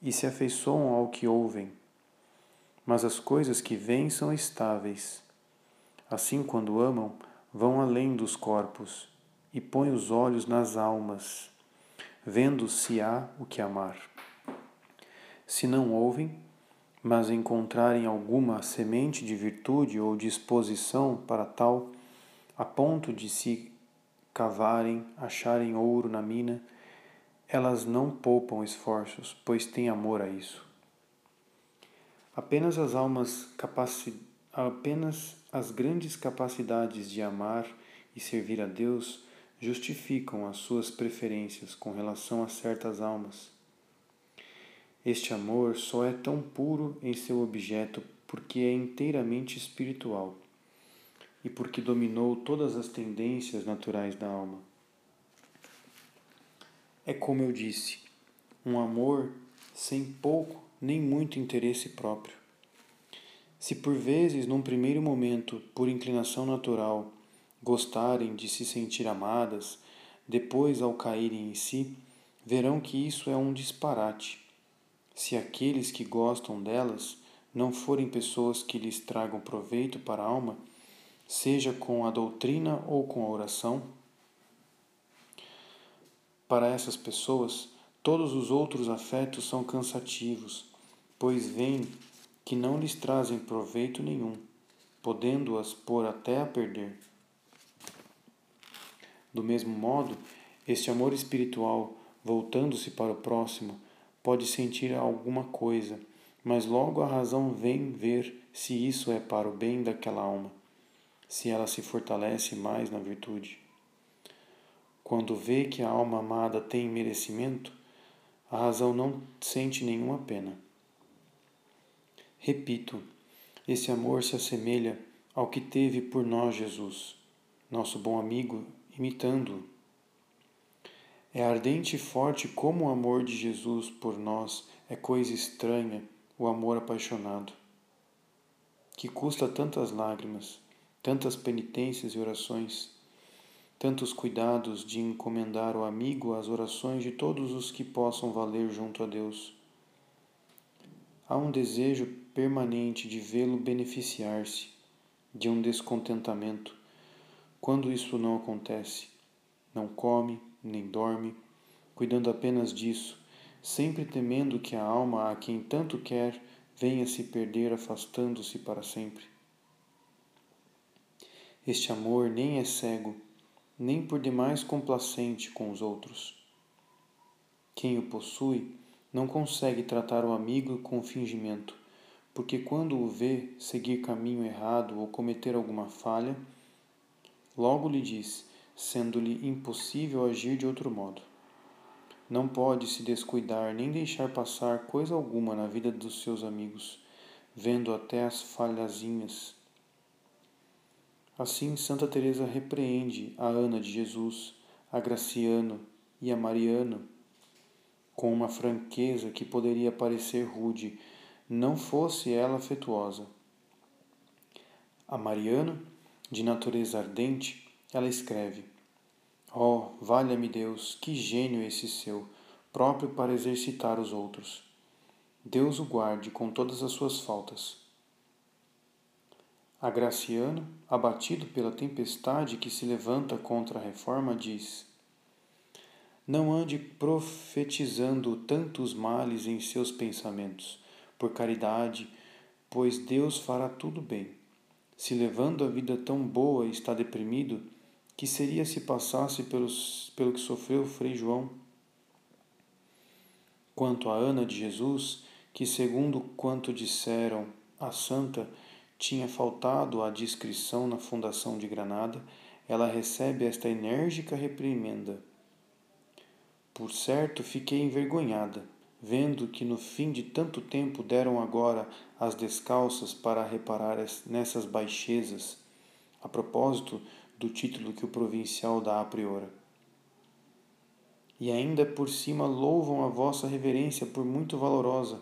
e se afeiçoam ao que ouvem. Mas as coisas que vêm são estáveis. Assim, quando amam, vão além dos corpos e põem os olhos nas almas, vendo se há o que amar. Se não ouvem, mas encontrarem alguma semente de virtude ou disposição para tal, a ponto de se cavarem, acharem ouro na mina, elas não poupam esforços, pois têm amor a isso. Apenas as almas capaci... apenas as grandes capacidades de amar e servir a Deus justificam as suas preferências com relação a certas almas. Este amor só é tão puro em seu objeto porque é inteiramente espiritual e porque dominou todas as tendências naturais da alma. É como eu disse, um amor sem pouco nem muito interesse próprio. Se por vezes, num primeiro momento, por inclinação natural, gostarem de se sentir amadas, depois, ao caírem em si, verão que isso é um disparate. Se aqueles que gostam delas não forem pessoas que lhes tragam proveito para a alma, seja com a doutrina ou com a oração, para essas pessoas, todos os outros afetos são cansativos, pois veem que não lhes trazem proveito nenhum, podendo-as pôr até a perder. Do mesmo modo, este amor espiritual, voltando-se para o próximo, pode sentir alguma coisa, mas logo a razão vem ver se isso é para o bem daquela alma, se ela se fortalece mais na virtude. Quando vê que a alma amada tem merecimento, a razão não sente nenhuma pena. Repito, esse amor se assemelha ao que teve por nós Jesus, nosso bom amigo, imitando-o. É ardente e forte como o amor de Jesus por nós é coisa estranha, o amor apaixonado, que custa tantas lágrimas, tantas penitências e orações tantos cuidados de encomendar o amigo às orações de todos os que possam valer junto a Deus. Há um desejo permanente de vê-lo beneficiar-se de um descontentamento. Quando isso não acontece, não come nem dorme, cuidando apenas disso, sempre temendo que a alma a quem tanto quer venha se perder afastando-se para sempre. Este amor nem é cego, nem por demais complacente com os outros. Quem o possui não consegue tratar o amigo com fingimento, porque quando o vê seguir caminho errado ou cometer alguma falha, logo lhe diz, sendo-lhe impossível agir de outro modo. Não pode se descuidar nem deixar passar coisa alguma na vida dos seus amigos, vendo até as falhazinhas. Assim, Santa Teresa repreende a Ana de Jesus, a Graciano e a Mariano com uma franqueza que poderia parecer rude, não fosse ela afetuosa. A Mariano, de natureza ardente, ela escreve: Oh, valha-me Deus, que gênio esse seu, próprio para exercitar os outros. Deus o guarde com todas as suas faltas. A Graciano, abatido pela tempestade que se levanta contra a reforma, diz: Não ande profetizando tantos males em seus pensamentos, por caridade, pois Deus fará tudo bem. Se levando a vida tão boa está deprimido, que seria se passasse pelos, pelo que sofreu Frei João? Quanto a Ana de Jesus, que, segundo quanto disseram a santa, tinha faltado à discrição na fundação de Granada, ela recebe esta enérgica reprimenda. Por certo, fiquei envergonhada, vendo que no fim de tanto tempo deram agora as descalças para reparar nessas baixezas. A propósito, do título que o provincial dá à priora. E ainda por cima louvam a vossa reverência por muito valorosa.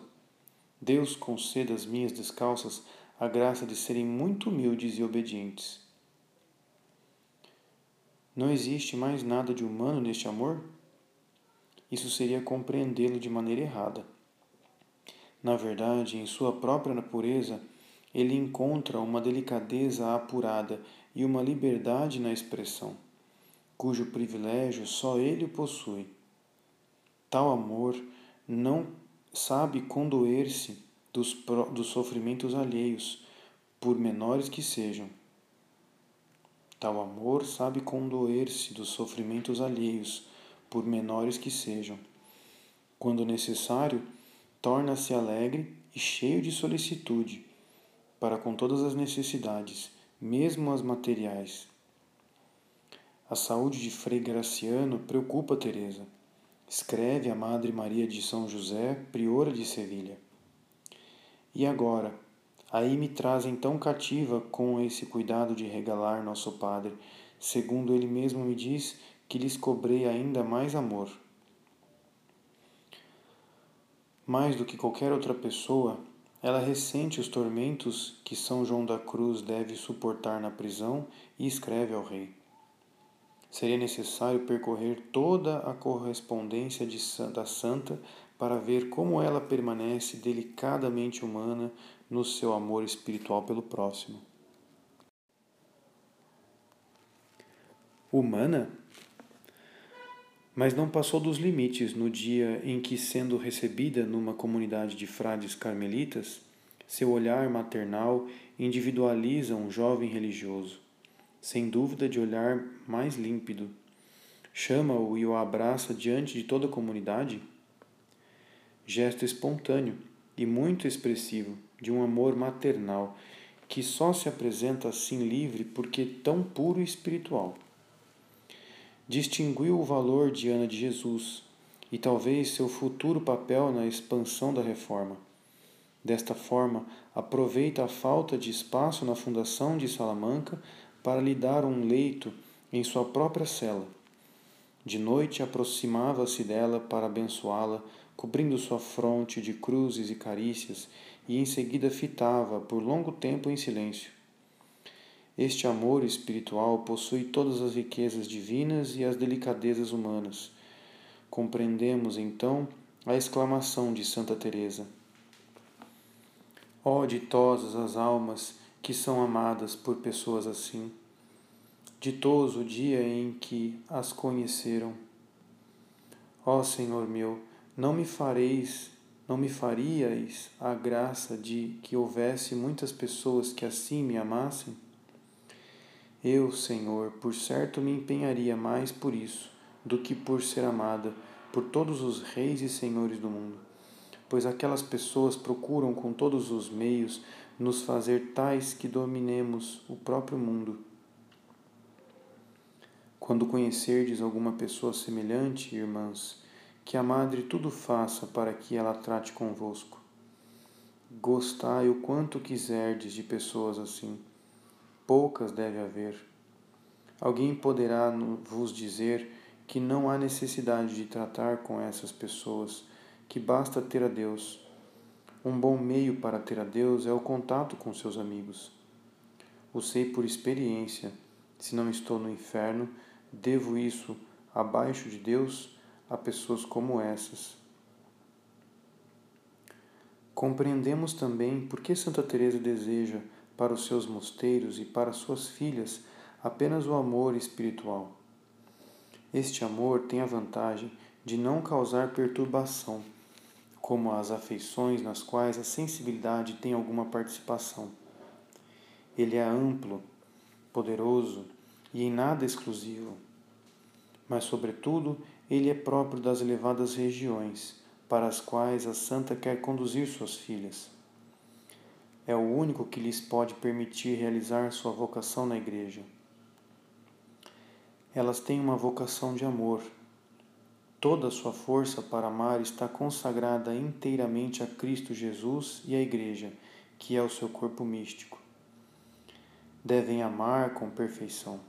Deus conceda às minhas descalças a graça de serem muito humildes e obedientes. Não existe mais nada de humano neste amor? Isso seria compreendê-lo de maneira errada. Na verdade, em sua própria pureza, ele encontra uma delicadeza apurada e uma liberdade na expressão, cujo privilégio só ele possui. Tal amor não sabe condoer-se dos, dos sofrimentos alheios, por menores que sejam. Tal amor sabe condoer-se dos sofrimentos alheios, por menores que sejam. Quando necessário, torna-se alegre e cheio de solicitude para com todas as necessidades mesmo as materiais. A saúde de Frei Graciano preocupa Teresa. Escreve a Madre Maria de São José, priora de Sevilha. E agora, aí me trazem tão cativa com esse cuidado de regalar nosso Padre, segundo ele mesmo me diz que lhes cobrei ainda mais amor. Mais do que qualquer outra pessoa, ela ressente os tormentos que São João da Cruz deve suportar na prisão e escreve ao rei. Seria necessário percorrer toda a correspondência de, da santa para ver como ela permanece delicadamente humana no seu amor espiritual pelo próximo. Humana? Mas não passou dos limites no dia em que, sendo recebida numa comunidade de frades carmelitas, seu olhar maternal individualiza um jovem religioso, sem dúvida de olhar mais límpido. Chama-o e o abraça diante de toda a comunidade. Gesto espontâneo e muito expressivo de um amor maternal que só se apresenta assim livre porque tão puro e espiritual distinguiu o valor de Ana de Jesus e talvez seu futuro papel na expansão da reforma. Desta forma, aproveita a falta de espaço na fundação de Salamanca para lhe dar um leito em sua própria cela. De noite aproximava-se dela para abençoá-la, cobrindo sua fronte de cruzes e carícias, e em seguida fitava por longo tempo em silêncio. Este amor espiritual possui todas as riquezas divinas e as delicadezas humanas. Compreendemos então a exclamação de Santa Teresa: Ó oh, ditosas as almas que são amadas por pessoas assim. Ditoso o dia em que as conheceram. Ó oh, Senhor meu, não me fareis, não me faríeis a graça de que houvesse muitas pessoas que assim me amassem? Eu, Senhor, por certo me empenharia mais por isso do que por ser amada por todos os reis e senhores do mundo. pois aquelas pessoas procuram com todos os meios nos fazer tais que dominemos o próprio mundo. Quando conhecerdes alguma pessoa semelhante, irmãs, que a Madre tudo faça para que ela trate convosco. Gostai o quanto quiserdes de pessoas assim. Poucas deve haver. Alguém poderá vos dizer que não há necessidade de tratar com essas pessoas, que basta ter a Deus. Um bom meio para ter a Deus é o contato com seus amigos. O sei por experiência. Se não estou no inferno, devo isso abaixo de Deus a pessoas como essas. Compreendemos também por que Santa Teresa deseja para os seus mosteiros e para suas filhas apenas o amor espiritual. Este amor tem a vantagem de não causar perturbação, como as afeições nas quais a sensibilidade tem alguma participação. Ele é amplo, poderoso e em nada exclusivo, mas, sobretudo, ele é próprio das elevadas regiões para as quais a santa quer conduzir suas filhas. É o único que lhes pode permitir realizar sua vocação na igreja. Elas têm uma vocação de amor. Toda a sua força para amar está consagrada inteiramente a Cristo Jesus e à Igreja, que é o seu corpo místico. Devem amar com perfeição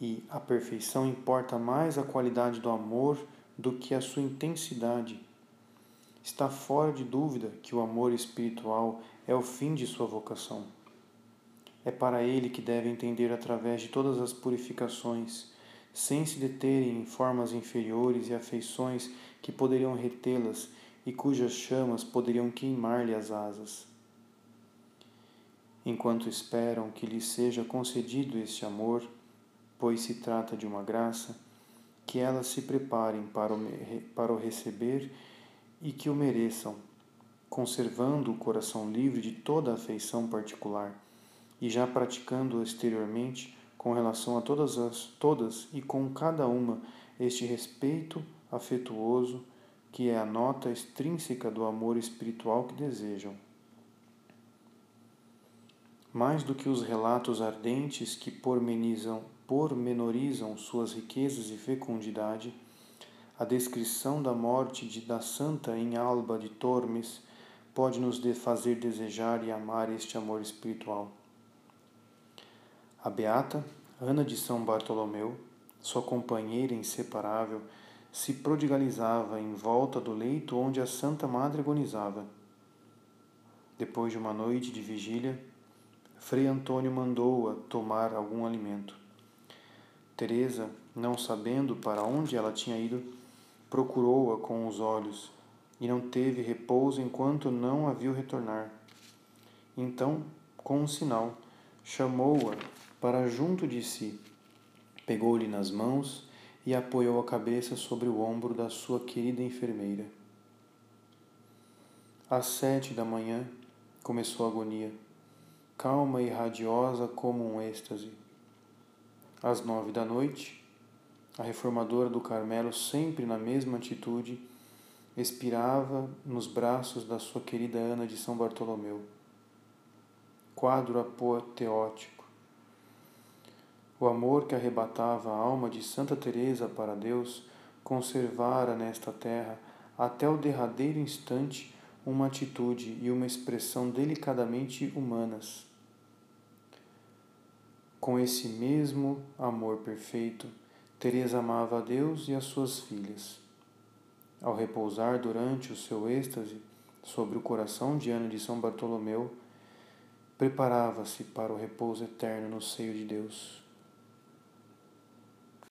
e a perfeição importa mais a qualidade do amor do que a sua intensidade. Está fora de dúvida que o amor espiritual é o fim de sua vocação. É para ele que deve entender através de todas as purificações, sem se deterem em formas inferiores e afeições que poderiam retê-las e cujas chamas poderiam queimar-lhe as asas. Enquanto esperam que lhe seja concedido este amor, pois se trata de uma graça, que elas se preparem para o, para o receber e que o mereçam, conservando o coração livre de toda afeição particular e já praticando exteriormente com relação a todas as todas e com cada uma este respeito afetuoso que é a nota extrínseca do amor espiritual que desejam. Mais do que os relatos ardentes que pormenizam pormenorizam suas riquezas e fecundidade, a descrição da morte de, da santa em Alba de Tormes pode nos fazer desejar e amar este amor espiritual. A beata Ana de São Bartolomeu, sua companheira inseparável, se prodigalizava em volta do leito onde a Santa Madre agonizava. Depois de uma noite de vigília, Frei Antônio mandou-a tomar algum alimento. Teresa, não sabendo para onde ela tinha ido, procurou-a com os olhos e não teve repouso enquanto não a viu retornar. Então, com um sinal, chamou-a para junto de si, pegou-lhe nas mãos e apoiou a cabeça sobre o ombro da sua querida enfermeira. Às sete da manhã começou a agonia, calma e radiosa como um êxtase às nove da noite, a reformadora do Carmelo, sempre na mesma atitude, expirava nos braços da sua querida Ana de São Bartolomeu. Quadro apoteótico. O amor que arrebatava a alma de Santa Teresa para Deus conservara nesta terra até o derradeiro instante uma atitude e uma expressão delicadamente humanas com esse mesmo amor perfeito, Teresa amava a Deus e as suas filhas. Ao repousar durante o seu êxtase sobre o coração de Ana de São Bartolomeu, preparava-se para o repouso eterno no seio de Deus.